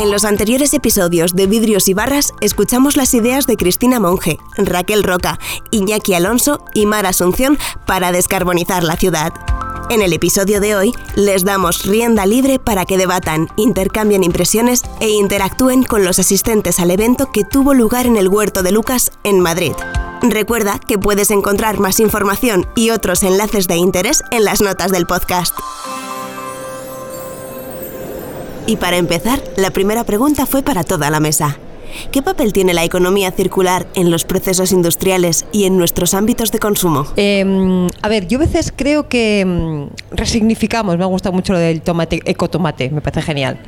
En los anteriores episodios de Vidrios y Barras escuchamos las ideas de Cristina Monge, Raquel Roca, Iñaki Alonso y Mar Asunción para descarbonizar la ciudad. En el episodio de hoy les damos rienda libre para que debatan, intercambien impresiones e interactúen con los asistentes al evento que tuvo lugar en el Huerto de Lucas en Madrid. Recuerda que puedes encontrar más información y otros enlaces de interés en las notas del podcast. Y para empezar, la primera pregunta fue para toda la mesa. ¿Qué papel tiene la economía circular en los procesos industriales y en nuestros ámbitos de consumo? Em, a ver, yo a veces creo que em, resignificamos, me ha gustado mucho lo del tomate, ecotomate, me parece genial.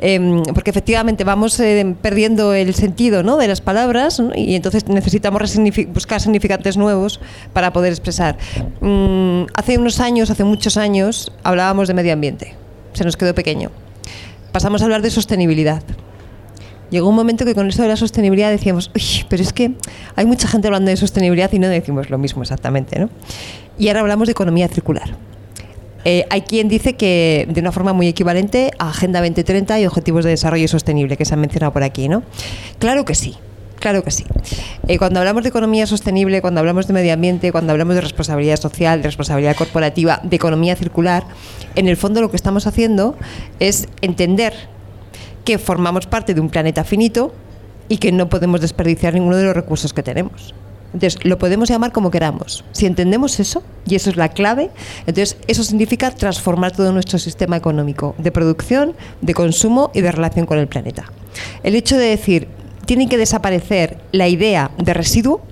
Em, porque efectivamente vamos perdiendo el sentido ¿no? de las palabras y entonces necesitamos buscar significantes nuevos para poder expresar. Mm, hace unos años, hace muchos años, hablábamos de medio ambiente, se nos quedó pequeño pasamos a hablar de sostenibilidad. Llegó un momento que con esto de la sostenibilidad decíamos, uy, pero es que hay mucha gente hablando de sostenibilidad y no decimos lo mismo exactamente, ¿no? Y ahora hablamos de economía circular. Eh, hay quien dice que de una forma muy equivalente a Agenda 2030 y Objetivos de Desarrollo Sostenible, que se han mencionado por aquí, ¿no? Claro que sí. Claro que sí. Eh, cuando hablamos de economía sostenible, cuando hablamos de medio ambiente, cuando hablamos de responsabilidad social, de responsabilidad corporativa, de economía circular, en el fondo lo que estamos haciendo es entender que formamos parte de un planeta finito y que no podemos desperdiciar ninguno de los recursos que tenemos. Entonces, lo podemos llamar como queramos. Si entendemos eso, y eso es la clave, entonces eso significa transformar todo nuestro sistema económico de producción, de consumo y de relación con el planeta. El hecho de decir, tiene que desaparecer la idea de residuo,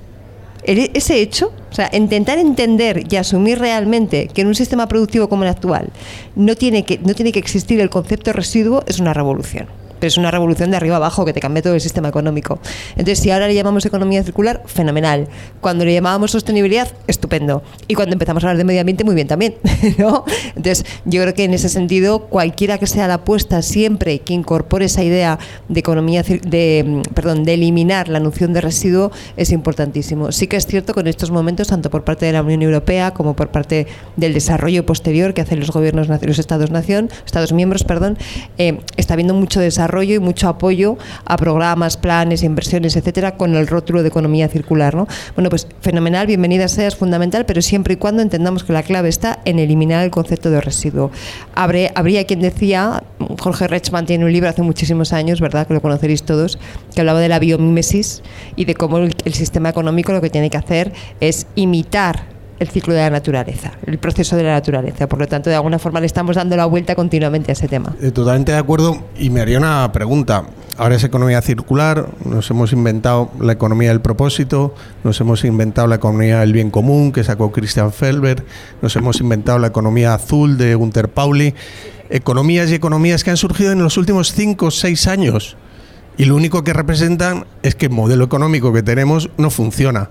ese hecho, o sea, intentar entender y asumir realmente que en un sistema productivo como el actual no tiene que, no tiene que existir el concepto de residuo es una revolución pero es una revolución de arriba abajo que te cambia todo el sistema económico. Entonces, si ahora le llamamos economía circular, fenomenal. Cuando le llamábamos sostenibilidad, estupendo. Y cuando empezamos a hablar de medio ambiente, muy bien también. Entonces, yo creo que en ese sentido, cualquiera que sea la apuesta, siempre que incorpore esa idea de economía, de, mm, perdón, de eliminar la noción de residuo, es importantísimo. Sí que es cierto que en estos momentos, tanto por parte de la Unión Europea como por parte del desarrollo posterior que hacen los gobiernos, los Estados-nación, Estados miembros, perdón, eh, está habiendo mucho desarrollo y mucho apoyo a programas, planes, inversiones, etcétera, con el rótulo de economía circular. ¿no? Bueno, pues fenomenal, bienvenida sea, es fundamental, pero siempre y cuando entendamos que la clave está en eliminar el concepto de residuo. habría quien decía, Jorge Rechman tiene un libro hace muchísimos años, ¿verdad? Que lo conoceréis todos, que hablaba de la biomímesis y de cómo el sistema económico lo que tiene que hacer es imitar el ciclo de la naturaleza, el proceso de la naturaleza. Por lo tanto, de alguna forma le estamos dando la vuelta continuamente a ese tema. Eh, totalmente de acuerdo. Y me haría una pregunta. Ahora es economía circular, nos hemos inventado la economía del propósito, nos hemos inventado la economía del bien común que sacó Christian Felber, nos hemos inventado la economía azul de Gunther Pauli. Economías y economías que han surgido en los últimos cinco o seis años y lo único que representan es que el modelo económico que tenemos no funciona.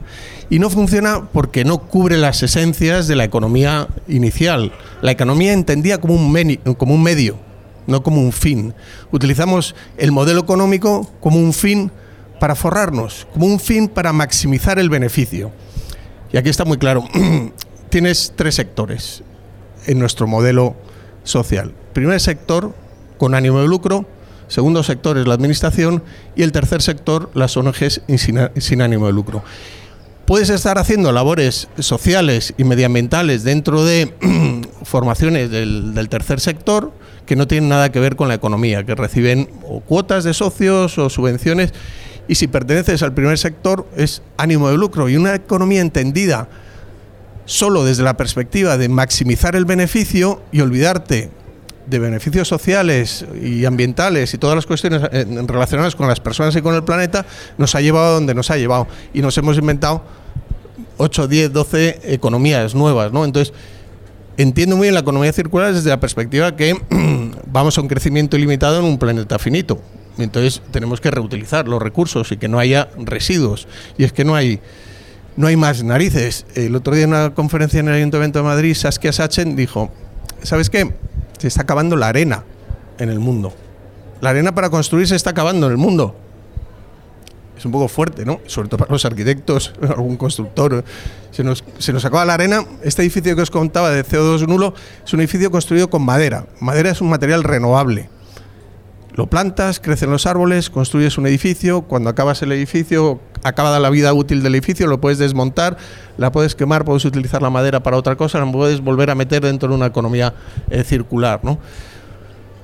Y no funciona porque no cubre las esencias de la economía inicial. La economía entendía como un, como un medio, no como un fin. Utilizamos el modelo económico como un fin para forrarnos, como un fin para maximizar el beneficio. Y aquí está muy claro, tienes tres sectores en nuestro modelo social. Primer sector, con ánimo de lucro, segundo sector es la administración y el tercer sector las ONGs sin, ánimo de lucro. Puedes estar haciendo labores sociales y medioambientales dentro de formaciones del, tercer sector que no tienen nada que ver con la economía, que reciben cuotas de socios o subvenciones y si perteneces al primer sector es ánimo de lucro y una economía entendida solo desde la perspectiva de maximizar el beneficio y olvidarte de beneficios sociales y ambientales y todas las cuestiones eh, relacionadas con las personas y con el planeta nos ha llevado a donde nos ha llevado y nos hemos inventado 8, 10, 12 economías nuevas, ¿no? Entonces, entiendo muy bien la economía circular desde la perspectiva que vamos a un crecimiento ilimitado en un planeta finito. Entonces, tenemos que reutilizar los recursos y que no haya residuos. Y es que no hay no hay más narices. El otro día en una conferencia en el Ayuntamiento de Madrid, Saskia Sachen dijo, ¿sabes qué? Se está acabando la arena en el mundo. La arena para construir se está acabando en el mundo. Es un poco fuerte, ¿no? Sobre todo para los arquitectos, algún constructor. Se nos, se nos acaba la arena. Este edificio que os contaba de CO2 nulo es un edificio construido con madera. Madera es un material renovable. lo plantas, crecen los árboles, construyes un edificio, cuando acabas el edificio, acaba la vida útil del edificio, lo puedes desmontar, la puedes quemar, puedes utilizar la madera para otra cosa, la puedes volver a meter dentro de una economía eh, circular. ¿no?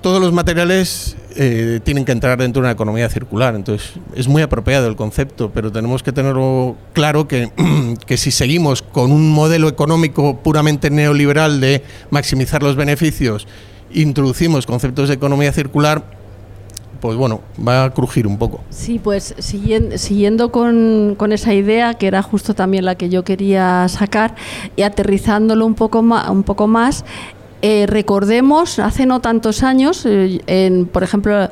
Todos los materiales eh, tienen que entrar dentro de una economía circular, entonces es muy apropiado el concepto, pero tenemos que tenerlo claro que, que si seguimos con un modelo económico puramente neoliberal de maximizar los beneficios, introducimos conceptos de economía circular, pues bueno, va a crujir un poco. Sí, pues siguiendo, con, esa idea, que era justo también la que yo quería sacar, y aterrizándolo un poco más, un poco más eh, recordemos, hace no tantos años, eh, por ejemplo,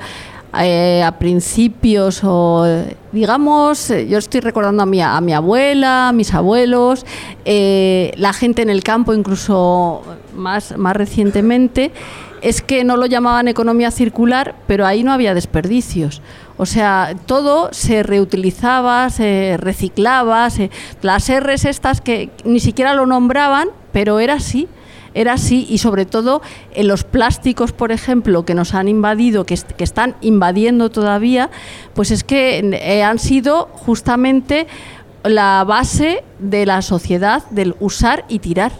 eh, a principios o digamos, yo estoy recordando a mi, a mi abuela, a mis abuelos, la gente en el campo incluso más, más recientemente, es que no lo llamaban economía circular, pero ahí no había desperdicios. O sea, todo se reutilizaba, se reciclaba, las R's estas que ni siquiera lo nombraban, pero era así era así y sobre todo en los plásticos, por ejemplo, que nos han invadido, que, que están invadiendo todavía, pues es que eh, han sido justamente la base de la sociedad del usar y tirar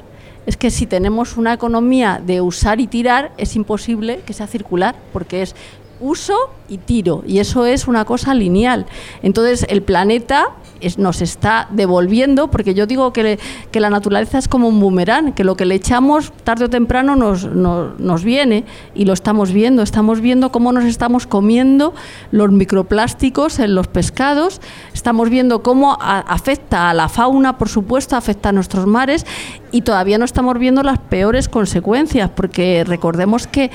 es que si tenemos una economía de usar y tirar, es imposible que sea circular, porque es uso y tiro, y eso es una cosa lineal. Entonces, el planeta nos está devolviendo, porque yo digo que, la naturaleza es como un boomerang, que lo que le echamos tarde o temprano nos, nos, viene y lo estamos viendo. Estamos viendo cómo nos estamos comiendo los microplásticos en los pescados, estamos viendo cómo afecta a la fauna, por supuesto, afecta a nuestros mares y todavía no estamos viendo las peores consecuencias, porque recordemos que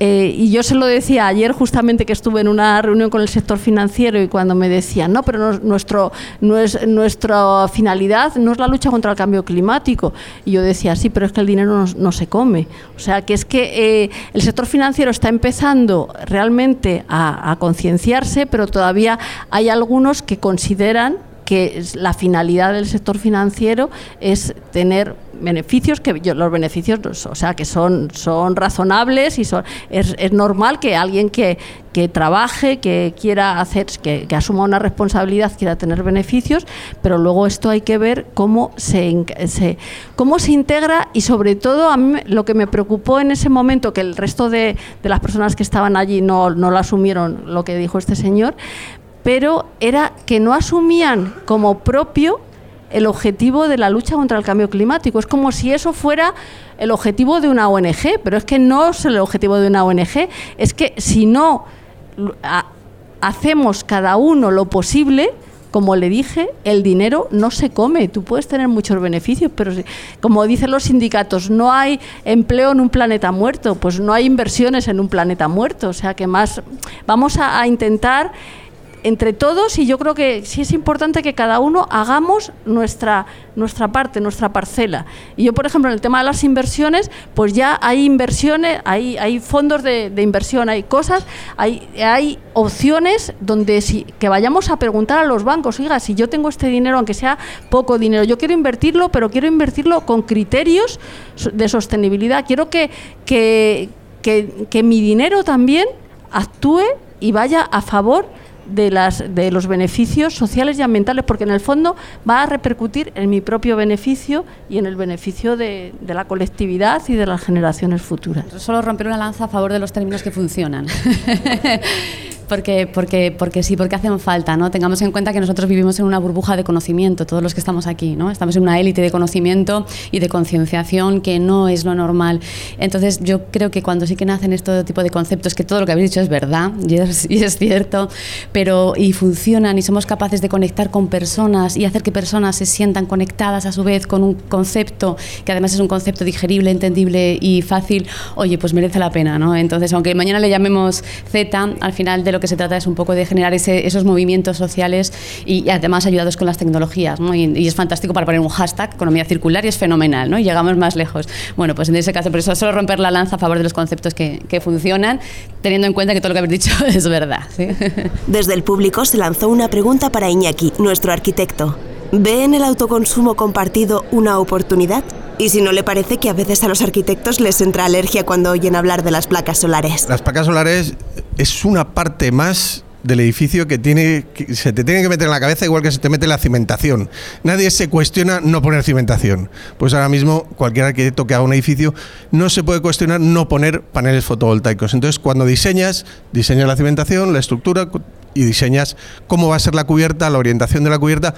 eh, y yo se lo decía ayer justamente que estuve en una reunión con el sector financiero y cuando me decían, no, pero nuestro, nuestra finalidad no es la lucha contra el cambio climático. Y yo decía, sí, pero es que el dinero no, se come. O sea, que es que eh, el sector financiero está empezando realmente a concienciarse, pero todavía hay algunos que consideran que la finalidad del sector financiero es tener beneficios que los beneficios o sea que son son razonables y son es, es normal que alguien que, que, trabaje que quiera hacer que, que, asuma una responsabilidad quiera tener beneficios pero luego esto hay que ver cómo se, se cómo se integra y sobre todo a mí lo que me preocupó en ese momento que el resto de, de las personas que estaban allí no, no lo asumieron lo que dijo este señor pero era que no asumían como propio el objetivo de la lucha contra el cambio climático. Es como si eso fuera el objetivo de una ONG, pero es que no es el objetivo de una ONG, es que si no hacemos cada uno lo posible, como le dije, el dinero no se come. Tú puedes tener muchos beneficios, pero como dicen los sindicatos, no hay empleo en un planeta muerto, pues no hay inversiones en un planeta muerto. O sea que más vamos a intentar entre todos y yo creo que sí es importante que cada uno hagamos nuestra, nuestra parte, nuestra parcela. Y yo, por ejemplo, en el tema de las inversiones, pues ya hay inversiones, hay, hay fondos de, inversión, hay cosas, hay, hay opciones donde que vayamos a preguntar a los bancos, oiga, si yo tengo este dinero, aunque sea poco dinero, yo quiero invertirlo, pero quiero invertirlo con criterios de sostenibilidad. Quiero que, que, que, que mi dinero también actúe y vaya a favor de, las, de los beneficios sociales y ambientales, porque en el fondo va a repercutir en mi propio beneficio y en el beneficio de, de la colectividad y de las generaciones futuras. Solo romper una lanza a favor de los términos que funcionan. Porque, porque, porque sí, porque hacen falta, ¿no? Tengamos en cuenta que nosotros vivimos en una burbuja de conocimiento, todos los que estamos aquí, ¿no? Estamos en una élite de conocimiento y de concienciación que no es lo normal. Entonces, yo creo que cuando sí que nacen este tipo de conceptos, que todo lo que habéis dicho es verdad y es, y es cierto, pero y funcionan y somos capaces de conectar con personas y hacer que personas se sientan conectadas a su vez con un concepto que además es un concepto digerible, entendible y fácil, oye, pues merece la pena, ¿no? Entonces, aunque mañana le llamemos Z, al final de lo que se trata es un poco de generar esos movimientos sociales y, además ayudados con las tecnologías. Y, es fantástico para poner un hashtag, economía circular, y es fenomenal, ¿no? y llegamos más lejos. Bueno, pues en ese caso, por eso solo romper la lanza a favor de los conceptos que, que funcionan, teniendo en cuenta que todo lo que habéis dicho es verdad. Desde el público se lanzó una pregunta para Iñaki, nuestro arquitecto. ¿Ve en el autoconsumo compartido una oportunidad? Y si no le parece que a veces a los arquitectos les entra alergia cuando oyen hablar de las placas solares. Las placas solares es una parte más del edificio que tiene que se te tiene que meter en la cabeza igual que se te mete la cimentación. Nadie se cuestiona no poner cimentación. Pues ahora mismo cualquier arquitecto que haga un edificio no se puede cuestionar no poner paneles fotovoltaicos. Entonces, cuando diseñas, diseñas la cimentación, la estructura, y diseñas cómo va a ser la cubierta, la orientación de la cubierta.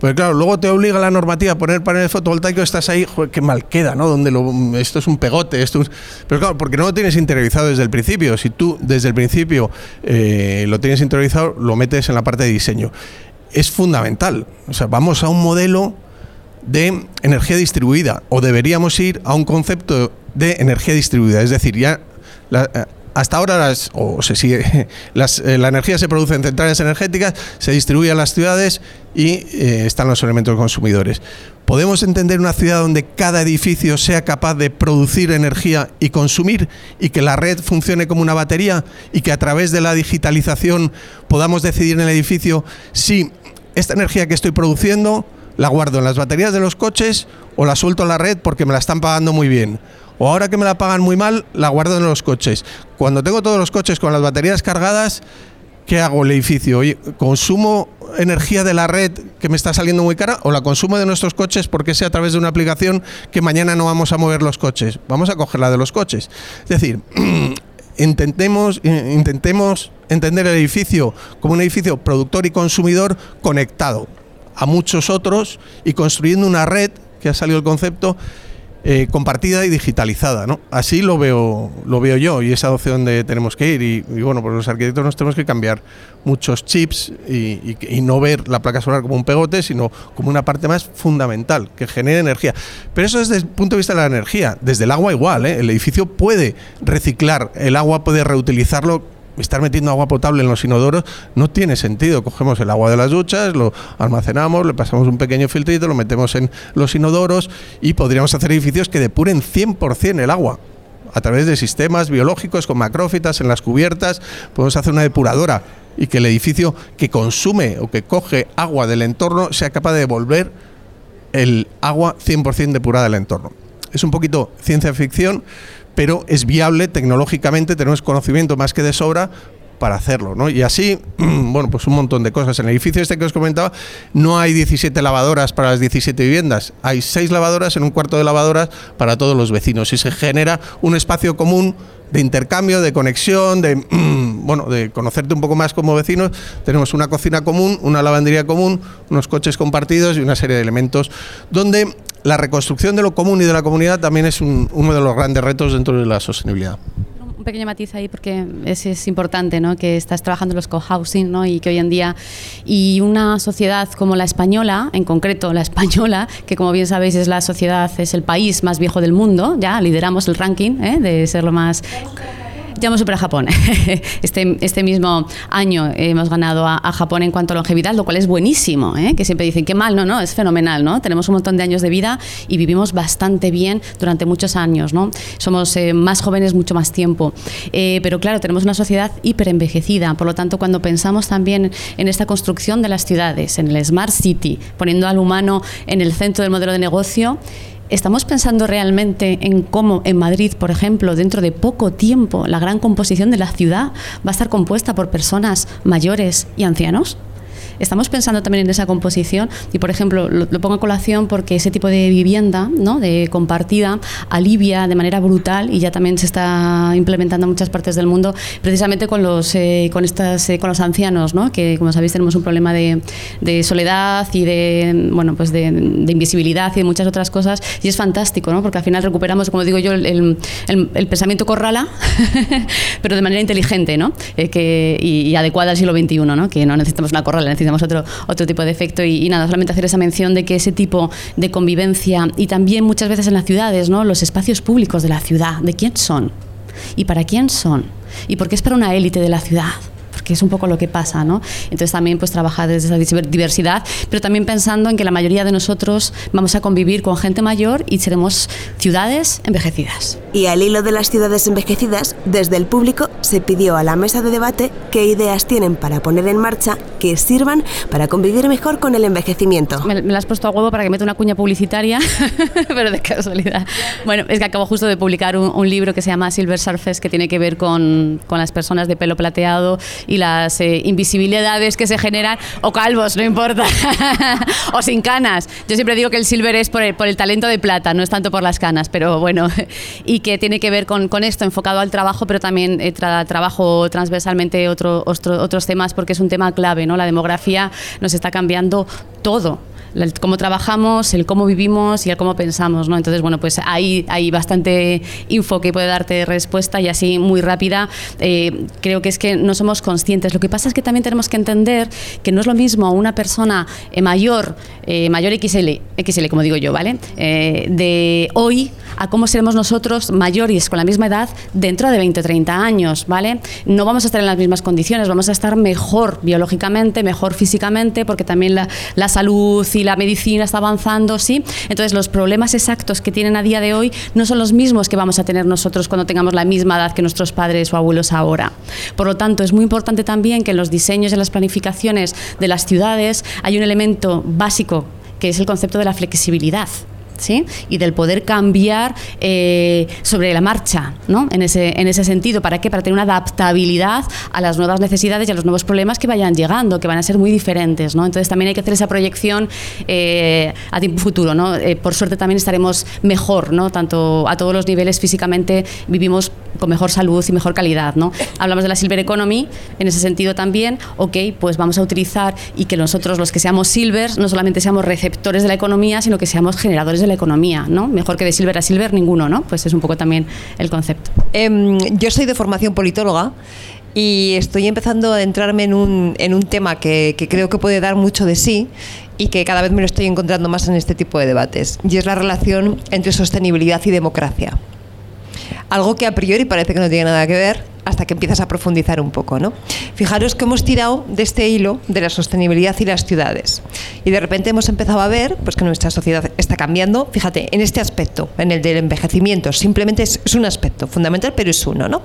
Pues claro, luego te obliga la normativa a poner paneles fotovoltaicos, estás ahí, qué mal queda, ¿no? Donde esto es un pegote, esto Pero claro, porque no lo tienes interiorizado desde el principio. Si tú desde el principio eh, lo tienes interiorizado, lo metes en la parte de diseño. Es fundamental. O sea, vamos a un modelo de energía distribuida o deberíamos ir a un concepto de energía distribuida. Es decir, ya eh, hasta ahora o se sigue, eh, la energía se produce en centrales energéticas, se distribuye a las ciudades y eh, están los elementos consumidores. ¿Podemos entender una ciudad donde cada edificio sea capaz de producir energía y consumir y que la red funcione como una batería y que a través de la digitalización podamos decidir en el edificio si esta energía que estoy produciendo la guardo en las baterías de los coches o la suelto a la red porque me la están pagando muy bien? O ahora que me la pagan muy mal, la guardo en los coches. Cuando tengo todos los coches con las baterías cargadas, ¿qué hago el edificio? ¿Consumo energía de la red que me está saliendo muy cara o la consumo de nuestros coches porque sea a través de una aplicación que mañana no vamos a mover los coches? Vamos a coger la de los coches. Es decir, intentemos, intentemos entender el edificio como un edificio productor y consumidor conectado a muchos otros y construyendo una red, que ha salido el concepto, eh, compartida y digitalizada. Así lo veo, lo veo yo y es a donde tenemos que ir. Y, bueno, pues los arquitectos nos tenemos que cambiar muchos chips y, no ver la placa solar como un pegote, sino como una parte más fundamental que genere energía. Pero eso desde el punto de vista de la energía. Desde el agua igual, ¿eh? el edificio puede reciclar el agua, puede reutilizarlo estar metiendo agua potable en los inodoros no tiene sentido. Cogemos el agua de las duchas, lo almacenamos, le pasamos un pequeño filtrito, lo metemos en los inodoros y podríamos hacer edificios que depuren 100% el agua a través de sistemas biológicos con macrófitas en las cubiertas, podemos hacer una depuradora y que el edificio que consume o que coge agua del entorno sea capaz de devolver el agua 100% depurada del entorno. Es un poquito ciencia ficción, pero es viable tecnológicamente, tenemos conocimiento más que de sobra para hacerlo, ¿no? Y así, bueno, pues un montón de cosas. En el edificio este que os comentaba, no hay 17 lavadoras para las 17 viviendas, hay 6 lavadoras en un cuarto de lavadoras para todos los vecinos y se genera un espacio común de intercambio, de conexión, de bueno, de conocerte un poco más como vecinos. Tenemos una cocina común, una lavandería común, unos coches compartidos y una serie de elementos donde la reconstrucción de lo común y de la comunidad también es uno de los grandes retos dentro de la sostenibilidad un pequeño matiz ahí porque es, importante ¿no? que estás trabajando en los co-housing ¿no? y que hoy en día y una sociedad como la española, en concreto la española, que como bien sabéis es la sociedad, es el país más viejo del mundo, ya lideramos el ranking ¿eh? de ser lo más ya hemos superado a Japón. Este, este mismo año hemos ganado a, Japón en cuanto a longevidad, lo cual es buenísimo, ¿eh? que siempre dicen que mal, no, no, es fenomenal, ¿no? Tenemos un montón de años de vida y vivimos bastante bien durante muchos años, ¿no? Somos eh, más jóvenes mucho más tiempo. Eh, pero claro, tenemos una sociedad hiperenvejecida, por lo tanto, cuando pensamos también en esta construcción de las ciudades, en el Smart City, poniendo al humano en el centro del modelo de negocio, ¿Estamos pensando realmente en cómo en Madrid, por ejemplo, dentro de poco tiempo, la gran composición de la ciudad va a estar compuesta por personas mayores y ancianos? Estamos pensando también en esa composición y, por ejemplo, lo, pongo a colación porque ese tipo de vivienda, ¿no? de compartida, alivia de manera brutal y ya también se está implementando en muchas partes del mundo, precisamente con los, eh, con estas, eh, con los ancianos, ¿no? que como sabéis tenemos un problema de, de soledad y de, bueno, pues de, invisibilidad y de muchas otras cosas y es fantástico, ¿no? porque al final recuperamos, como digo yo, el, el, pensamiento corrala, pero de manera inteligente ¿no? Eh, que, y, adecuada al siglo XXI, ¿no? que no necesitamos una corrala, necesitamos otro, otro tipo de efecto. Y, nada, solamente hacer esa mención de que ese tipo de convivencia y también muchas veces en las ciudades, ¿no? los espacios públicos de la ciudad, ¿de quién son? ¿Y para quién son? ¿Y por qué es para una élite de la ciudad? Porque es un poco lo que pasa, ¿no? Entonces también pues trabajar desde esa diversidad, pero también pensando en que la mayoría de nosotros vamos a convivir con gente mayor y seremos ciudades envejecidas. Y al hilo de las ciudades envejecidas, desde el público se pidió a la mesa de debate qué ideas tienen para poner en marcha que sirvan para convivir mejor con el envejecimiento. Me, me la has puesto a huevo para que meta una cuña publicitaria, pero de casualidad. Bueno, es que acabo justo de publicar un, un libro que se llama Silver Surface, que tiene que ver con, con las personas de pelo plateado y las eh, invisibilidades que se generan, o calvos, no importa, o sin canas. Yo siempre digo que el silver es por el, por el talento de plata, no es tanto por las canas, pero bueno, y que tiene que ver con, esto, enfocado al trabajo, pero también eh, tra- trabajo transversalmente otro, otro- otros temas, porque es un tema clave, ¿no? La demografía nos está cambiando todo el cómo trabajamos, el cómo vivimos y el cómo pensamos, ¿no? Entonces, bueno, pues ahí hay bastante info que puede darte respuesta y así muy rápida. eh, creo que es que no somos conscientes. Lo que pasa es que también tenemos que entender que no es lo mismo una persona eh, mayor, eh, mayor XL, XL como digo yo, ¿vale? De hoy a cómo seremos nosotros mayores con la misma edad dentro de 20 o 30 años, ¿vale? No vamos a estar en las mismas condiciones, vamos a estar mejor biológicamente, mejor físicamente, porque también la, salud y la medicina está avanzando, ¿sí? Entonces los problemas exactos que tienen a día de hoy no son los mismos que vamos a tener nosotros cuando tengamos la misma edad que nuestros padres o abuelos ahora. Por lo tanto, es muy importante también que en los diseños y las planificaciones de las ciudades hay un elemento básico que es el concepto de la flexibilidad. ¿Sí? y del poder cambiar eh, sobre la marcha ¿no? en, ese, en ese sentido. ¿Para qué? Para tener una adaptabilidad a las nuevas necesidades y a los nuevos problemas que vayan llegando, que van a ser muy diferentes. ¿no? Entonces también hay que hacer esa proyección eh, a tiempo futuro. ¿no? Eh, por suerte también estaremos mejor, ¿no? tanto a todos los niveles físicamente vivimos con mejor salud y mejor calidad. ¿no? Hablamos de la Silver Economy en ese sentido también. Ok, pues vamos a utilizar y que nosotros los que seamos silvers no solamente seamos receptores de la economía, sino que seamos generadores de la economía. ¿no? Mejor que de silver a silver ninguno, ¿no? Pues es un poco también el concepto. Em, yo soy de formación politóloga y estoy empezando a adentrarme en un, en un tema que, que creo que puede dar mucho de sí y que cada vez me lo estoy encontrando más en este tipo de debates. Y es la relación entre sostenibilidad y democracia. Algo que a priori parece que no tiene nada que ver hasta que empiezas a profundizar un poco, ¿no? Fijaros que hemos tirado de este hilo de la sostenibilidad y las ciudades. Y de repente hemos empezado a ver pues, que nuestra sociedad está cambiando, fíjate, en este aspecto, en el del envejecimiento, simplemente es, un aspecto fundamental, pero es uno, ¿no?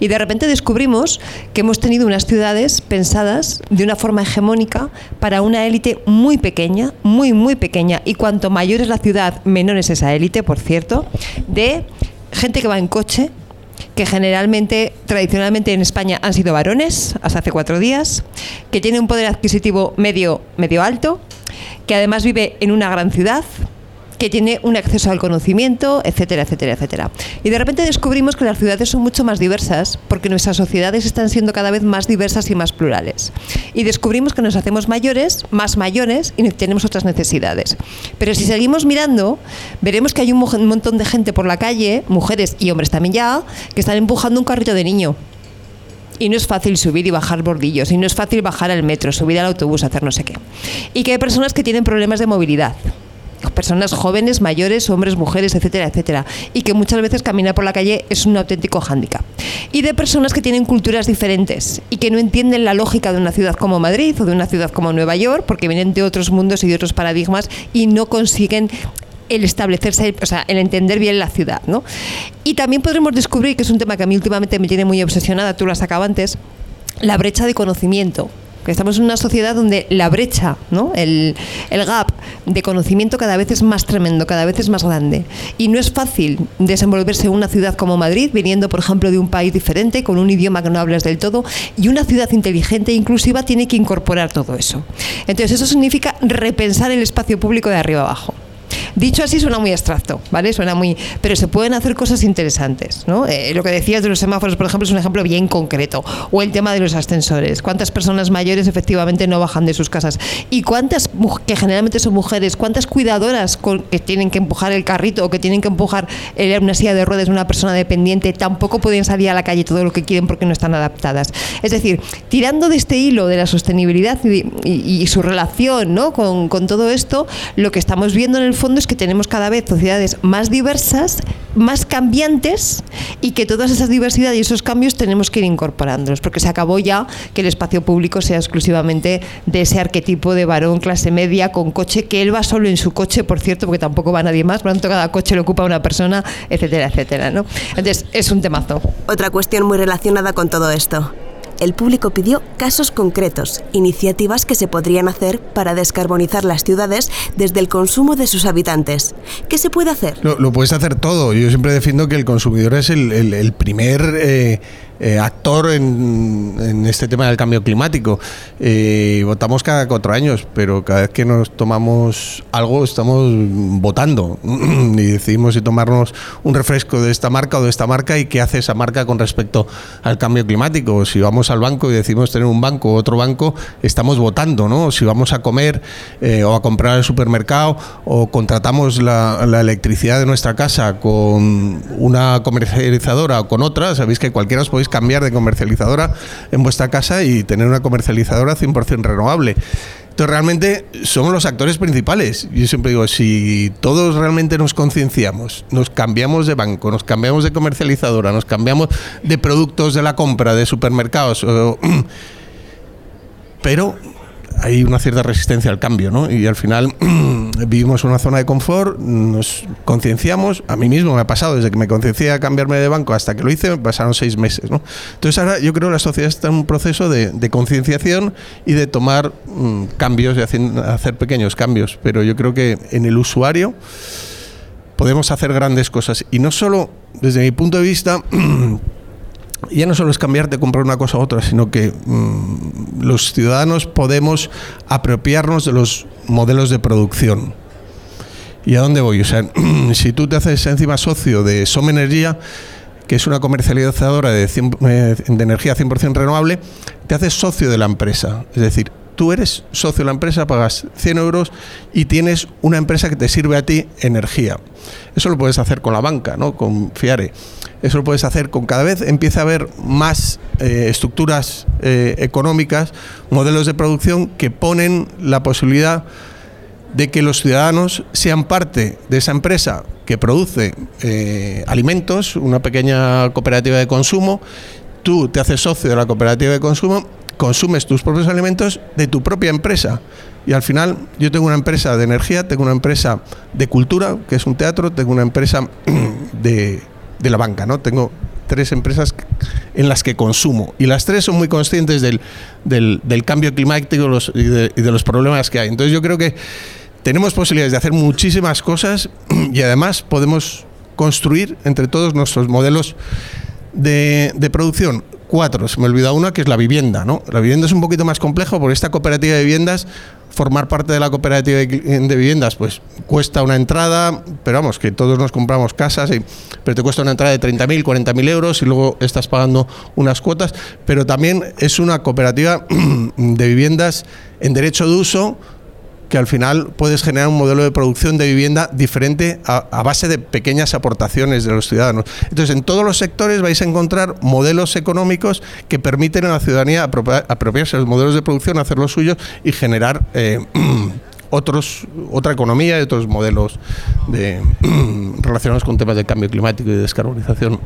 Y de repente descubrimos que hemos tenido unas ciudades pensadas de una forma hegemónica para una élite muy pequeña, muy, muy pequeña, y cuanto mayor es la ciudad, menor es esa élite, por cierto, de gente que va en coche, que generalmente, tradicionalmente en España han sido varones, hasta hace cuatro días, que tiene un poder adquisitivo medio, medio alto, que además vive en una gran ciudad, que tiene un acceso al conocimiento, etcétera, etcétera, etcétera. Y de repente descubrimos que las ciudades son mucho más diversas, porque nuestras sociedades están siendo cada vez más diversas y más plurales. Y descubrimos que nos hacemos mayores, más mayores, y tenemos otras necesidades. Pero si seguimos mirando, veremos que hay un, mo- un montón de gente por la calle, mujeres y hombres también ya, que están empujando un carrito de niño. Y no es fácil subir y bajar bordillos, y no es fácil bajar al metro, subir al autobús, hacer no sé qué. Y que hay personas que tienen problemas de movilidad personas jóvenes, mayores, hombres, mujeres, etcétera, etcétera, y que muchas veces caminar por la calle es un auténtico hándicap. Y de personas que tienen culturas diferentes y que no entienden la lógica de una ciudad como Madrid o de una ciudad como Nueva York, porque vienen de otros mundos y de otros paradigmas y no consiguen el establecerse, o sea, el entender bien la ciudad, ¿no? Y también podremos descubrir, que es un tema que a mí últimamente me tiene muy obsesionada, tú lo has sacado antes, la brecha de conocimiento. Estamos en una sociedad donde la brecha, ¿no? el, el gap de conocimiento cada vez es más tremendo, cada vez es más grande. Y no es fácil desenvolverse en una ciudad como Madrid, viniendo, por ejemplo, de un país diferente, con un idioma que no hablas del todo, y una ciudad inteligente e inclusiva tiene que incorporar todo eso. Entonces, eso significa repensar el espacio público de arriba abajo. Dicho así suena muy abstracto, ¿vale? Suena muy, pero se pueden hacer cosas interesantes, ¿no? Eh, lo que decías de los semáforos, por ejemplo, es un ejemplo bien concreto. O el tema de los ascensores. ¿Cuántas personas mayores efectivamente no bajan de sus casas? ¿Y cuántas, que generalmente son mujeres, cuántas cuidadoras con- que tienen que empujar el carrito o que tienen que empujar una silla de ruedas de una persona dependiente tampoco pueden salir a la calle todo lo que quieren porque no están adaptadas? Es decir, tirando de este hilo de la sostenibilidad y, su relación ¿no? con todo esto, lo que estamos viendo en el fondo es que tenemos cada vez sociedades más diversas, más cambiantes y que todas esas diversidades y esos cambios tenemos que ir incorporándolos, porque se acabó ya que el espacio público sea exclusivamente de ese arquetipo de varón clase media con coche, que él va solo en su coche, por cierto, porque tampoco va nadie más, por tanto cada coche lo ocupa una persona, etcétera, etcétera. ¿no? Entonces, es un temazo. Otra cuestión muy relacionada con todo esto el público pidió casos concretos, iniciativas que se podrían hacer para descarbonizar las ciudades desde el consumo de sus habitantes. ¿Qué se puede hacer? Lo, puedes hacer todo. Yo siempre defiendo que el consumidor es el, primer... Eh, eh, actor en, este tema del cambio climático. Eh, votamos cada cuatro años, pero cada vez que nos tomamos algo estamos votando y decidimos si tomarnos un refresco de esta marca o de esta marca y qué hace esa marca con respecto al cambio climático. Si vamos al banco y decimos tener un banco u otro banco, estamos votando, ¿no? Si vamos a comer eh, o a comprar al supermercado o contratamos la, la electricidad de nuestra casa con una comercializadora o con otra, sabéis que cualquiera os podéis cambiar de comercializadora en vuestra casa y tener una comercializadora 100% renovable. Entonces realmente somos los actores principales. Yo siempre digo, si todos realmente nos concienciamos, nos cambiamos de banco, nos cambiamos de comercializadora, nos cambiamos de productos de la compra, de supermercados, pero hay una cierta resistencia al cambio, ¿no? Y al final vivimos en una zona de confort, nos concienciamos, a mí mismo me ha pasado, desde que me conciencié a cambiarme de banco hasta que lo hice, pasaron seis meses, ¿no? Entonces ahora yo creo que la sociedad está en un proceso de, concienciación y de tomar mm, cambios y hacer pequeños cambios, pero yo creo que en el usuario podemos hacer grandes cosas y no solo desde mi punto de vista ya no solo es cambiarte, comprar una cosa u otra, sino que mm, los ciudadanos podemos apropiarnos de los modelos de producción. ¿Y a dónde voy? O sea, si tú te haces encima socio de Som Energía, que es una comercializadora de, eh, de energía 100% renovable, te haces socio de la empresa. Es decir, tú eres socio de la empresa, pagas 100 euros y tienes una empresa que te sirve a ti energía. Eso lo puedes hacer con la banca, ¿no? con Fiare. Eso lo puedes hacer con cada vez empieza a haber más eh, estructuras eh, económicas, modelos de producción que ponen la posibilidad de que los ciudadanos sean parte de esa empresa que produce eh, alimentos, una pequeña cooperativa de consumo, tú te haces socio de la cooperativa de consumo consumes tus propios alimentos de tu propia empresa. Y al final yo tengo una empresa de energía, tengo una empresa de cultura, que es un teatro, tengo una empresa de, de la banca, ¿no? Tengo tres empresas en las que consumo. Y las tres son muy conscientes del, del, cambio climático y, de, y de los problemas que hay. Entonces yo creo que tenemos posibilidades de hacer muchísimas cosas y además podemos construir entre todos nuestros modelos de, de producción cuatro. Se me olvidó una que es la vivienda. ¿no? La vivienda es un poquito más complejo porque esta cooperativa de viviendas, formar parte de la cooperativa de viviendas, pues cuesta una entrada, pero vamos, que todos nos compramos casas, y, pero te cuesta una entrada de 30.000, 40.000 euros y luego estás pagando unas cuotas, pero también es una cooperativa de viviendas en derecho de uso que al final puedes generar un modelo de producción de vivienda diferente a, base de pequeñas aportaciones de los ciudadanos. Entonces, en todos los sectores vais a encontrar modelos económicos que permiten a la ciudadanía apropiarse de los modelos de producción, hacer los suyos y generar eh, otros, otra economía y otros modelos de, relacionados con temas de cambio climático y de descarbonización.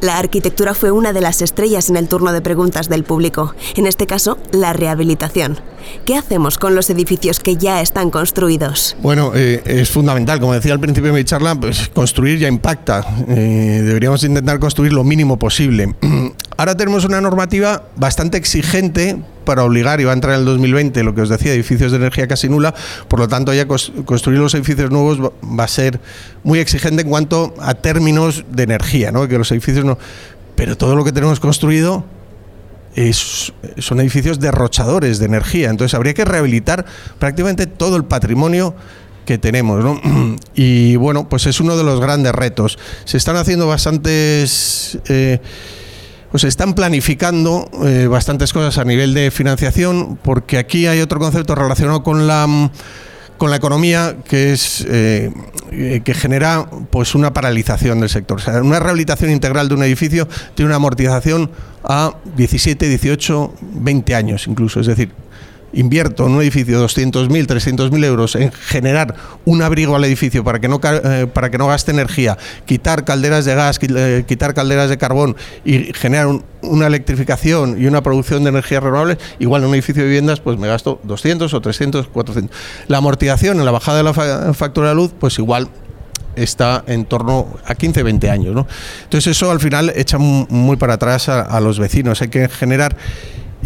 La arquitectura fue una de las estrellas en el turno de preguntas del público, en este caso, la rehabilitación. ¿Qué hacemos con los edificios que ya están construidos? Bueno, eh, es fundamental, como decía al principio de mi charla, pues construir ya impacta. Eh, deberíamos intentar construir lo mínimo posible. Ahora tenemos una normativa bastante exigente para obligar, y va a entrar en el 2020, lo que os decía, edificios de energía casi nula, por lo tanto ya construir los edificios nuevos va a ser muy exigente en cuanto a términos de energía, ¿no? que los edificios no... Pero todo lo que tenemos construido es, son edificios derrochadores de energía, entonces habría que rehabilitar prácticamente todo el patrimonio que tenemos. ¿no? Y bueno, pues es uno de los grandes retos. Se están haciendo bastantes... Eh, pues están planificando eh, bastantes cosas a nivel de financiación, porque aquí hay otro concepto relacionado con la con la economía que es eh, que genera pues una paralización del sector. O una rehabilitación integral de un edificio tiene una amortización a 17, 18, 20 años incluso. Es decir, invierto en un edificio 200.000, 300.000 euros en generar un abrigo al edificio para que no eh, para que no gaste energía, quitar calderas de gas, eh, quitar calderas de carbón y generar una electrificación y una producción de energías renovables, igual en un edificio de viviendas pues me gasto 200 o 300, 400. La amortización en la bajada de la factura de luz pues igual está en torno a 15, 20 años. ¿no? Entonces eso al final echa muy para atrás a los vecinos. Hay que generar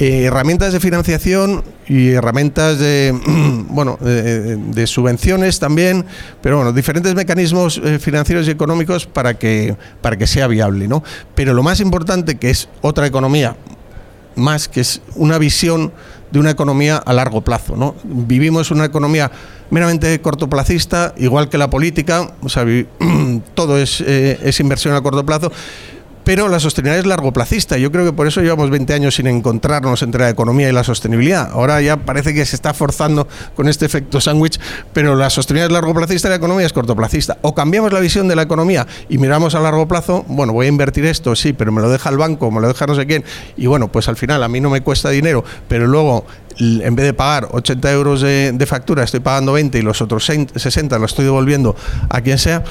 eh, herramientas de financiación y herramientas de, bueno, de, subvenciones también, pero bueno, diferentes mecanismos eh, financieros y económicos para que, para que sea viable. ¿no? Pero lo más importante, que es otra economía, más que es una visión de una economía a largo plazo. ¿no? Vivimos una economía meramente cortoplacista, igual que la política, o sea, todo es, eh, es inversión a corto plazo pero la sostenibilidad es largoplacista. Yo creo que por eso llevamos 20 años sin encontrarnos entre la economía y la sostenibilidad. Ahora ya parece que se está forzando con este efecto sándwich, pero la sostenibilidad es largoplacista y la economía es cortoplacista. O cambiamos la visión de la economía y miramos a largo plazo, bueno, voy a invertir esto, sí, pero me lo deja el banco, me lo deja no sé quién, y bueno, pues al final a mí no me cuesta dinero, pero luego en vez de pagar 80 euros de, de factura, estoy pagando 20 y los otros 60 los estoy devolviendo a quien sea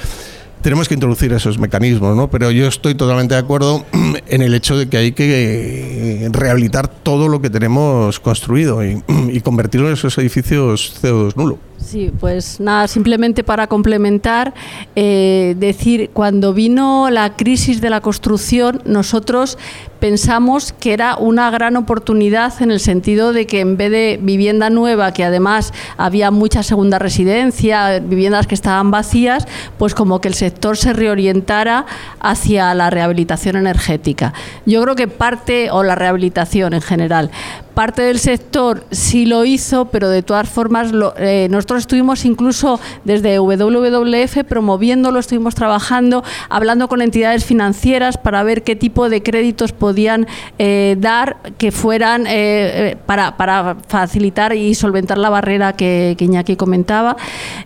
tenemos que introducir esos mecanismos, ¿no? Pero yo estoy totalmente de acuerdo en el hecho de que hay que eh, rehabilitar todo lo que tenemos construido y, convertirlo en esos edificios CO2 nulo. Sí, pues nada, simplemente para complementar, eh, decir, cuando vino la crisis de la construcción, nosotros pensamos que era una gran oportunidad en el sentido de que en vez de vivienda nueva, que además había mucha segunda residencia, viviendas que estaban vacías, pues como que el sector se reorientara hacia la rehabilitación energética. Yo creo que parte, o la rehabilitación en general, parte del sector sí lo hizo, pero de todas formas eh, nosotros estuvimos incluso desde WWF promoviéndolo, estuvimos trabajando, hablando con entidades financieras para ver qué tipo de créditos podían eh, dar que fueran eh, para, facilitar y solventar la barrera que, que, Iñaki comentaba.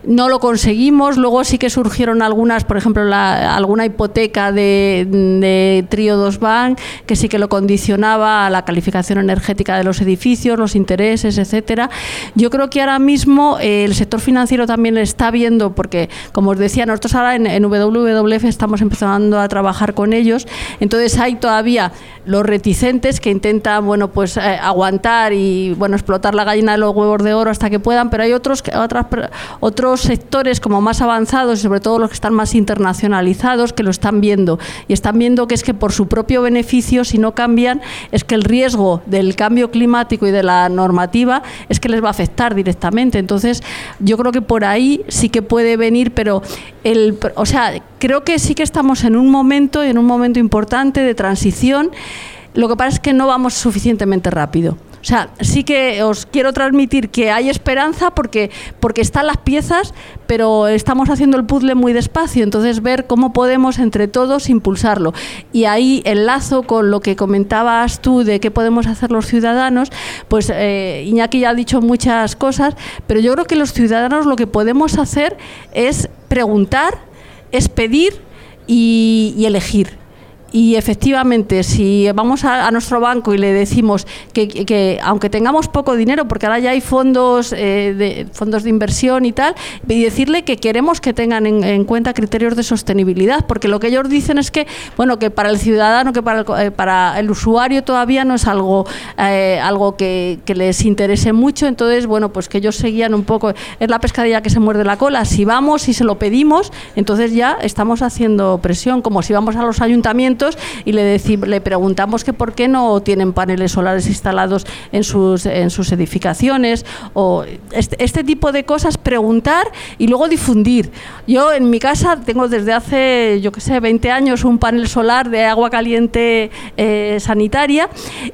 No lo conseguimos, luego sí que surgieron algunas, por ejemplo, alguna hipoteca de, de Trio 2 Bank, que sí que lo condicionaba a la calificación energética de los edificios, los intereses, etcétera. Yo creo que ahora mismo eh, el sector financiero también está viendo, porque como os decía, nosotros ahora en, WWF estamos empezando a trabajar con ellos, entonces hay todavía los reticentes que intentan, bueno, pues eh, aguantar y bueno, explotar la gallina de los huevos de oro hasta que puedan, pero hay otros otros sectores como más avanzados, sobre todo los que están más internacionalizados, que lo están viendo y están viendo que es que por su propio beneficio, si no cambian, es que el riesgo del cambio climático y de la normativa es que les va a afectar directamente. Entonces, yo creo que por ahí sí que puede venir, pero el, o sea, creo que sí que estamos en un momento, en un momento importante de transición. Lo que pasa es que no vamos suficientemente rápido. O sea, sí que os quiero transmitir que hay esperanza porque, porque están las piezas, pero estamos haciendo el puzzle muy despacio, entonces ver cómo podemos entre todos impulsarlo. Y ahí enlazo con lo que comentabas tú de qué podemos hacer los ciudadanos, pues eh, Iñaki ya ha dicho muchas cosas, pero yo creo que los ciudadanos lo que podemos hacer es preguntar, es pedir y elegir. Y efectivamente, si vamos a, nuestro banco y le decimos que, aunque tengamos poco dinero, porque ahora ya hay fondos, eh, de, fondos de inversión y tal, y decirle que queremos que tengan en, cuenta criterios de sostenibilidad, porque lo que ellos dicen es que, bueno, que para el ciudadano, que para el, eh, para el usuario todavía no es algo, eh, algo que, que, les interese mucho, entonces, bueno, pues que ellos seguían un poco, es la pescadilla que se muerde la cola, si vamos y se lo pedimos, entonces ya estamos haciendo presión, como si vamos a los ayuntamientos, y le, le preguntamos que por qué no tienen paneles solares instalados en sus, en sus edificaciones o este, este tipo de cosas, preguntar y luego difundir. Yo en mi casa tengo desde hace, yo qué sé, 20 años un panel solar de agua caliente eh, sanitaria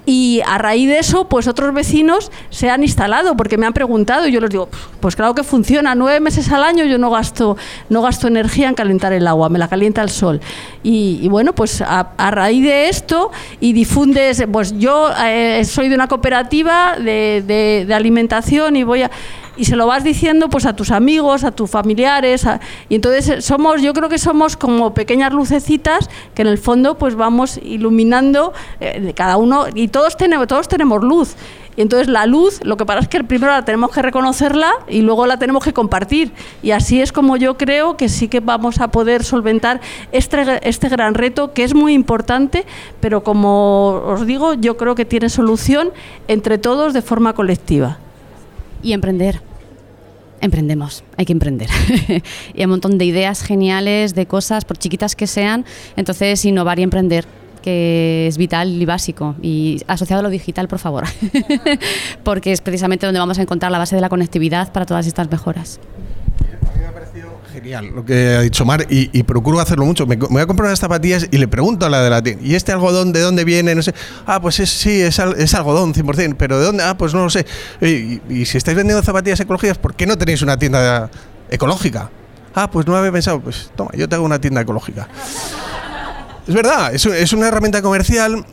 y a raíz de eso, pues otros vecinos se han instalado porque me han preguntado y yo les digo, pues claro que funciona, nueve meses al año yo no gasto, no gasto energía en calentar el agua, me la calienta el sol. Y, y bueno, pues a a, raíz de esto y difundes, pues yo eh, soy de una cooperativa de, alimentación y voy a y se lo vas diciendo pues a tus amigos, a tus familiares y entonces somos, yo creo que somos como pequeñas lucecitas que en el fondo pues vamos iluminando eh, cada uno y todos tenemos todos tenemos luz Y entonces la luz, lo que pasa es que primero la tenemos que reconocerla y luego la tenemos que compartir. Y así es como yo creo que sí que vamos a poder solventar este, este gran reto, que es muy importante, pero como os digo, yo creo que tiene solución entre todos de forma colectiva. Y emprender emprendemos, hay que emprender. y hay un montón de ideas geniales, de cosas, por chiquitas que sean, entonces innovar y emprender que es vital y básico y asociado a lo digital, por favor, porque es precisamente donde vamos a encontrar la base de la conectividad para todas estas mejoras genial lo que ha dicho Mar y, procuro hacerlo mucho. Me, voy a comprar unas zapatillas y le pregunto a la de la tienda, ¿y este algodón de dónde viene? No sé. Ah, pues sí, es, es, algodón 100%, pero ¿de dónde? Ah, pues no lo sé. Y, si estáis vendiendo zapatillas ecológicas, ¿por qué no tenéis una tienda ecológica? Ah, pues no había pensado. Pues toma, yo tengo una tienda ecológica. Es verdad, es, una herramienta comercial,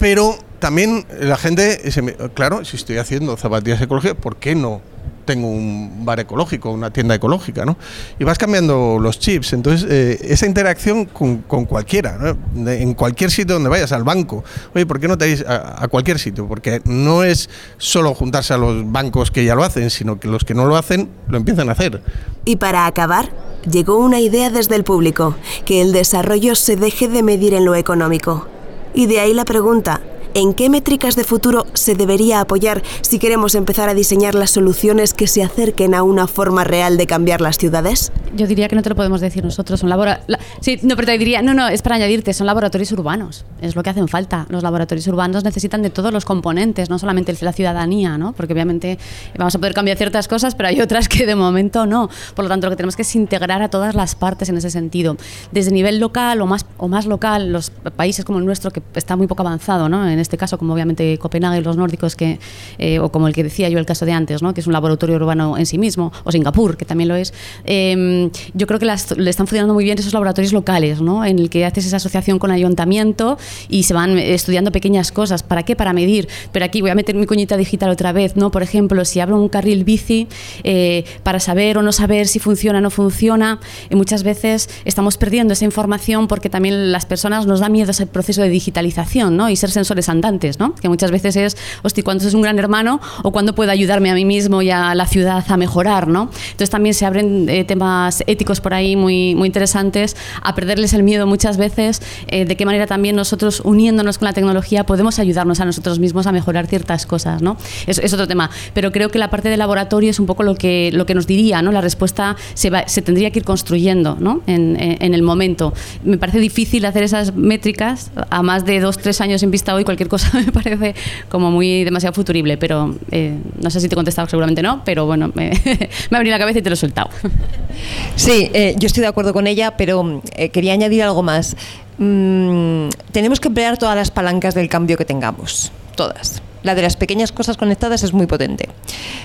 pero también la gente, claro, si estoy haciendo zapatillas ecológicas, ¿por qué no? Tengo un bar ecológico, una tienda ecológica, ¿no? Y vas cambiando los chips. Entonces, eh, esa interacción con, cualquiera, en cualquier sitio donde vayas, al banco. Oye, ¿por qué no te vais a, cualquier sitio? Porque no es solo juntarse a los bancos que ya lo hacen, sino que los que no lo hacen lo empiezan a hacer. Y para acabar, llegó una idea desde el público, que el desarrollo se deje de medir en lo económico. Y de ahí la pregunta, ¿En qué métricas de futuro se debería apoyar si queremos empezar a diseñar las soluciones que se acerquen a una forma real de cambiar las ciudades? Yo diría que no te lo podemos decir nosotros. Son sí, no, pero te diría, no, no, es para añadirte, son laboratorios urbanos. Es lo que hacen falta. Los laboratorios urbanos necesitan de todos los componentes, no solamente la ciudadanía, ¿no? Porque obviamente vamos a poder cambiar ciertas cosas, pero hay otras que de momento no. Por lo tanto, lo que tenemos que es integrar a todas las partes en ese sentido. Desde nivel local o más, o más local, los países como el nuestro, que está muy poco avanzado, ¿no? En este caso, como obviamente Copenhague, los nórdicos, que, eh, o como el que decía yo, el caso de antes, ¿no? que es un laboratorio urbano en sí mismo, o Singapur, que también lo es, em, yo creo que le están funcionando muy bien esos laboratorios locales, ¿no? en el que haces esa asociación con ayuntamiento y se van estudiando pequeñas cosas. ¿Para qué? Para medir. Pero aquí voy a meter mi cuñita digital otra vez, ¿no? Por ejemplo, si abro un carril bici, eh, para saber o no saber si funciona o no funciona, y muchas veces estamos perdiendo esa información porque también las personas nos da miedo ese proceso de digitalización ¿no? y ser sensores andantes. Que muchas veces es, hostia, ¿cuándo es un gran hermano o cuándo puede ayudarme a mí mismo y a la ciudad a mejorar, ¿no? Entonces también se abren eh, temas éticos por ahí muy, muy interesantes, a perderles el miedo muchas veces, eh, de qué manera también nosotros, uniéndonos con la tecnología, podemos ayudarnos a nosotros mismos a mejorar ciertas cosas, ¿no? Es, otro tema. Pero creo que la parte de laboratorio es un poco lo que, lo que nos diría, ¿no? La respuesta se, se tendría que ir construyendo, ¿no? En, en, el momento. Me parece difícil hacer esas métricas a más de dos, tres años en vista hoy, cualquier cosa me parece como muy demasiado futurible, pero eh, no sé si te he contestado, seguramente no, pero bueno, me, me venido la cabeza y te lo he soltado. Sí, eh, yo estoy de acuerdo con ella, pero eh, quería añadir algo más. Mm, tenemos que emplear todas las palancas del cambio que tengamos, todas. La de las pequeñas cosas conectadas es muy potente,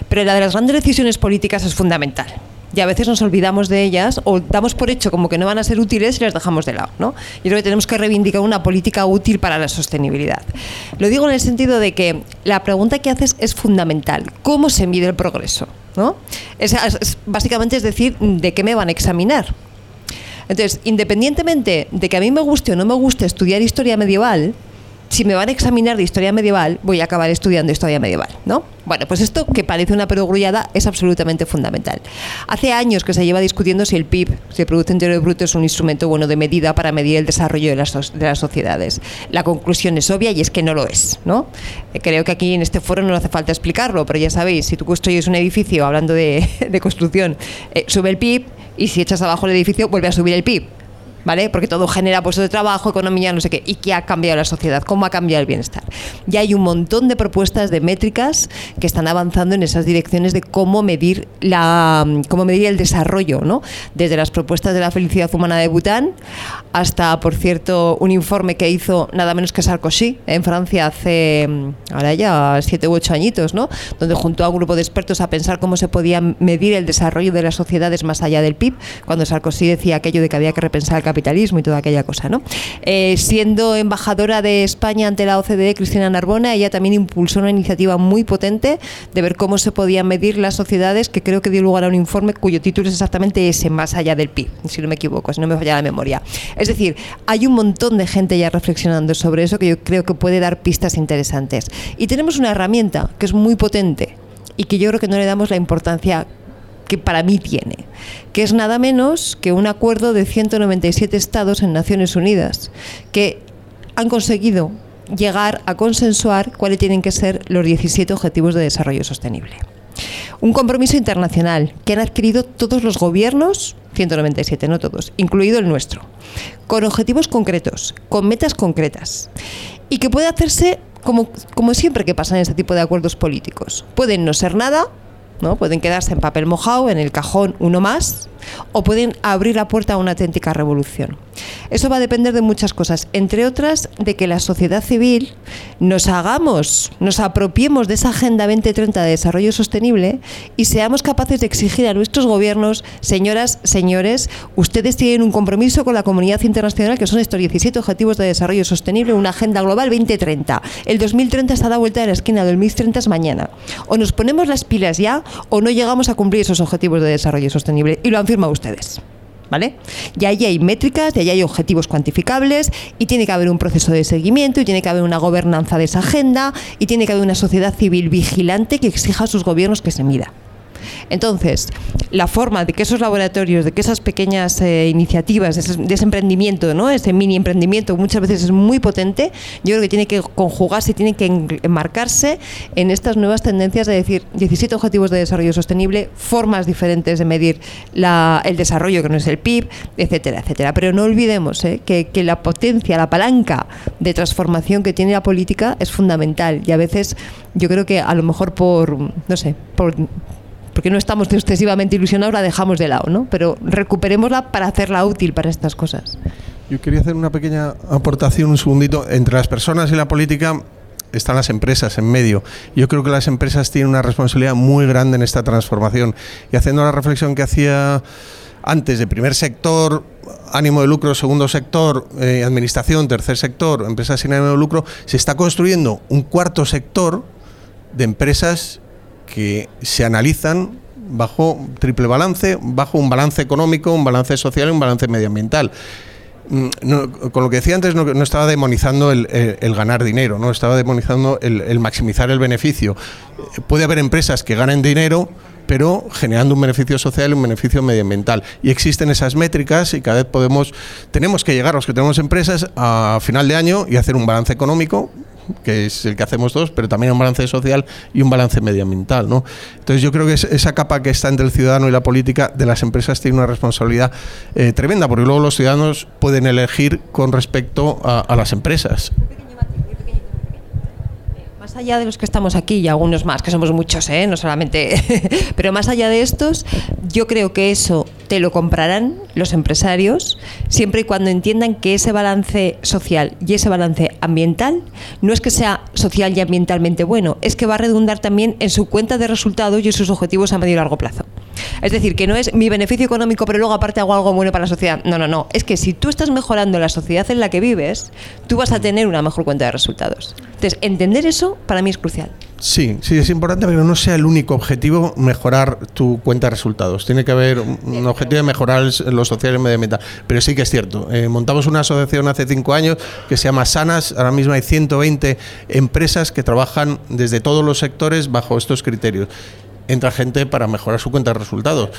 pero la de las grandes decisiones políticas es fundamental y a veces nos olvidamos de ellas o damos por hecho como que no van a ser útiles y las dejamos de lado. ¿no? Yo creo que tenemos que reivindicar una política útil para la sostenibilidad. Lo digo en el sentido de que la pregunta que haces es fundamental. ¿Cómo se mide el progreso? ¿no? Es, básicamente es decir, ¿de qué me van a examinar? Entonces, independientemente de que a mí me guste o no me guste estudiar historia medieval, si me van a examinar de historia medieval, voy a acabar estudiando historia medieval, ¿no? Bueno, pues esto que parece una perogrullada es absolutamente fundamental. Hace años que se lleva discutiendo si el PIB, si el Producto Interior Bruto, es un instrumento bueno de medida para medir el desarrollo de las, de las sociedades. La conclusión es obvia y es que no lo es, ¿no? Eh, creo que aquí en este foro no hace falta explicarlo, pero ya sabéis, si tú construyes un edificio, hablando de, construcción, eh, sube el PIB y si echas abajo el edificio, vuelve a subir el PIB. ¿Vale? Porque todo genera puestos de trabajo, economía, no sé qué. ¿Y qué ha cambiado la sociedad? ¿Cómo ha cambiado el bienestar? Ya hay un montón de propuestas de métricas que están avanzando en esas direcciones de cómo medir la cómo medir el desarrollo, ¿no? Desde las propuestas de la felicidad humana de Bután hasta, por cierto, un informe que hizo nada menos que Sarkozy en Francia hace ahora ya siete u ocho añitos, ¿no? Donde juntó a un grupo de expertos a pensar cómo se podía medir el desarrollo de las sociedades más allá del PIB, cuando Sarkozy decía aquello de que había que repensar el capitalismo y toda aquella cosa. ¿no? Eh, siendo embajadora de España ante la OCDE, Cristina Narbona, ella también impulsó una iniciativa muy potente de ver cómo se podían medir las sociedades, que creo que dio lugar a un informe cuyo título es exactamente ese, más allá del PIB, si no me equivoco, si no me falla la memoria. Es decir, hay un montón de gente ya reflexionando sobre eso que yo creo que puede dar pistas interesantes. Y tenemos una herramienta que es muy potente y que yo creo que no le damos la importancia que para mí tiene, que es nada menos que un acuerdo de 197 estados en Naciones Unidas que han conseguido llegar a consensuar cuáles tienen que ser los 17 Objetivos de Desarrollo Sostenible. Un compromiso internacional que han adquirido todos los gobiernos, 197, no todos, incluido el nuestro, con objetivos concretos, con metas concretas, y que puede hacerse como, como siempre que pasa en este tipo de acuerdos políticos. Pueden no ser nada, ¿no? Pueden quedarse en papel mojado, en el cajón uno más, o pueden abrir la puerta a una auténtica revolución. Eso va a depender de muchas cosas, entre otras de que la sociedad civil nos hagamos, nos apropiemos de esa Agenda 2030 de Desarrollo Sostenible y seamos capaces de exigir a nuestros gobiernos, señoras, señores, ustedes tienen un compromiso con la comunidad internacional que son estos 17 Objetivos de Desarrollo Sostenible, una Agenda Global 2030. El 2030 está a la vuelta de la esquina, el 2030 es mañana. O nos ponemos las pilas ya o no llegamos a cumplir esos Objetivos de Desarrollo Sostenible. Y lo han ustedes. ¿Vale? Y ahí hay métricas, y ahí hay objetivos cuantificables, y tiene que haber un proceso de seguimiento, y tiene que haber una gobernanza de esa agenda, y tiene que haber una sociedad civil vigilante que exija a sus gobiernos que se mida. Entonces, la forma de que esos laboratorios, de que esas pequeñas eh, iniciativas, de ese, emprendimiento, ¿no? ese mini emprendimiento, muchas veces es muy potente, yo creo que tiene que conjugarse, tiene que enmarcarse en estas nuevas tendencias de decir 17 objetivos de desarrollo sostenible, formas diferentes de medir la, el desarrollo, que no es el PIB, etcétera, etcétera. Pero no olvidemos ¿eh? que, que la potencia, la palanca de transformación que tiene la política es fundamental y a veces yo creo que a lo mejor por, no sé, por porque no estamos excesivamente ilusionados, la dejamos de lado, ¿no? Pero recuperémosla para hacerla útil para estas cosas. Yo quería hacer una pequeña aportación, un segundito. Entre las personas y la política están las empresas en medio. Yo creo que las empresas tienen una responsabilidad muy grande en esta transformación. Y haciendo la reflexión que hacía antes de primer sector, ánimo de lucro, segundo sector, eh, administración, tercer sector, empresas sin ánimo de lucro, se está construyendo un cuarto sector de empresas que se analizan bajo triple balance, bajo un balance económico, un balance social y un balance medioambiental. Mm, con lo que decía antes, no, estaba demonizando el, ganar dinero, no estaba demonizando el, maximizar el beneficio. Puede haber empresas que ganen dinero, pero generando un beneficio social y un beneficio medioambiental. Y existen esas métricas y cada vez podemos, tenemos que llegar los que tenemos empresas a final de año y hacer un balance económico que es el que hacemos todos, pero también un balance social y un balance medioambiental. ¿no? Entonces yo creo que esa capa que está entre el ciudadano y la política de las empresas tiene una responsabilidad eh, tremenda, porque luego los ciudadanos pueden elegir con respecto a las empresas más allá de los que estamos aquí y algunos más, que somos muchos, ¿eh? no solamente, pero más allá de estos, yo creo que eso te lo comprarán los empresarios siempre y cuando entiendan que ese balance social y ese balance ambiental no es que sea social y ambientalmente bueno, es que va a redundar también en su cuenta de resultados y en sus objetivos a medio y largo plazo. Es decir, que no es mi beneficio económico, pero luego aparte hago algo bueno para la sociedad. No, no, no. Es que si tú estás mejorando la sociedad en la que vives, tú vas a tener una mejor cuenta de resultados. Entonces, entender eso para mí es crucial. Sí, sí, es importante, pero no sea el único objetivo mejorar tu cuenta de resultados. Tiene que haber un objetivo de mejorar lo social y medioambiental. Pero sí que es cierto. Eh, montamos una asociación hace cinco años que se llama Sanas. Ahora mismo hay 120 empresas que trabajan desde todos los sectores bajo estos criterios entra gente para mejorar su cuenta de resultados.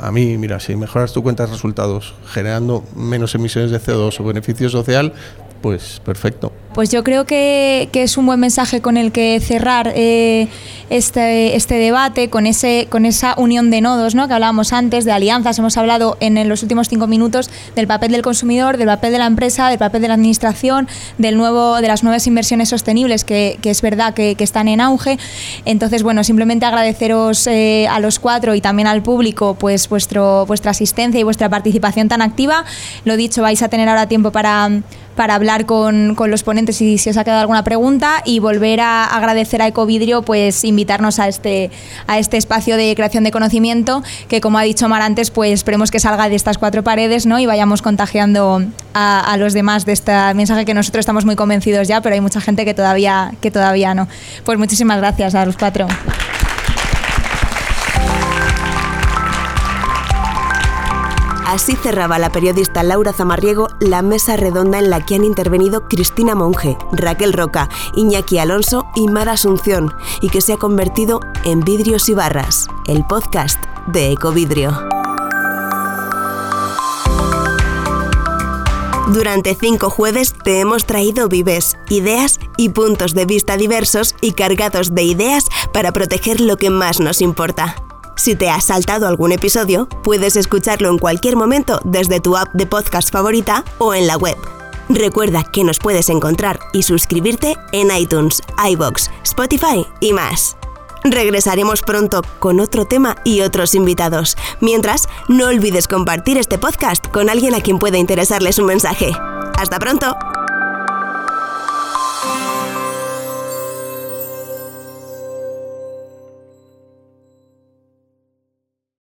A mí, mira, si mejoras tu cuenta de resultados generando menos emisiones de CO2 o beneficio social, pues perfecto. Pues yo creo que, es un buen mensaje con el que cerrar eh, este, este debate, con, ese, con esa unión de nodos ¿no? que hablábamos antes, de alianzas. Hemos hablado en, los últimos cinco minutos del papel del consumidor, del papel de la empresa, del papel de la administración, del nuevo, de las nuevas inversiones sostenibles que, es verdad que, están en auge. Entonces, bueno, simplemente agradeceros eh, a los cuatro y también al público pues vuestro, vuestra asistencia y vuestra participación tan activa. Lo dicho, vais a tener ahora tiempo para para hablar con, con, los ponentes si os ha quedado alguna pregunta y volver a agradecer a Ecovidrio pues invitarnos a este, a este espacio de creación de conocimiento que como ha dicho Mar antes pues esperemos que salga de estas cuatro paredes ¿no? y vayamos contagiando a, a los demás de este mensaje que nosotros estamos muy convencidos ya pero hay mucha gente que todavía, que todavía no. Pues muchísimas gracias a los cuatro. Así cerraba la periodista Laura Zamarriego la mesa redonda en la que han intervenido Cristina Monge, Raquel Roca, Iñaki Alonso y Mara Asunción, y que se ha convertido en Vidrios y Barras, el podcast de Ecovidrio. Durante cinco jueves te hemos traído vives, ideas y puntos de vista diversos y cargados de ideas para proteger lo que más nos importa. Si te has saltado algún episodio, puedes escucharlo en cualquier momento desde tu app de podcast favorita o en la web. Recuerda que nos puedes encontrar y suscribirte en iTunes, iBox, Spotify y más. Regresaremos pronto con otro tema y otros invitados. Mientras, no olvides compartir este podcast con alguien a quien pueda interesarle su mensaje. ¡Hasta pronto!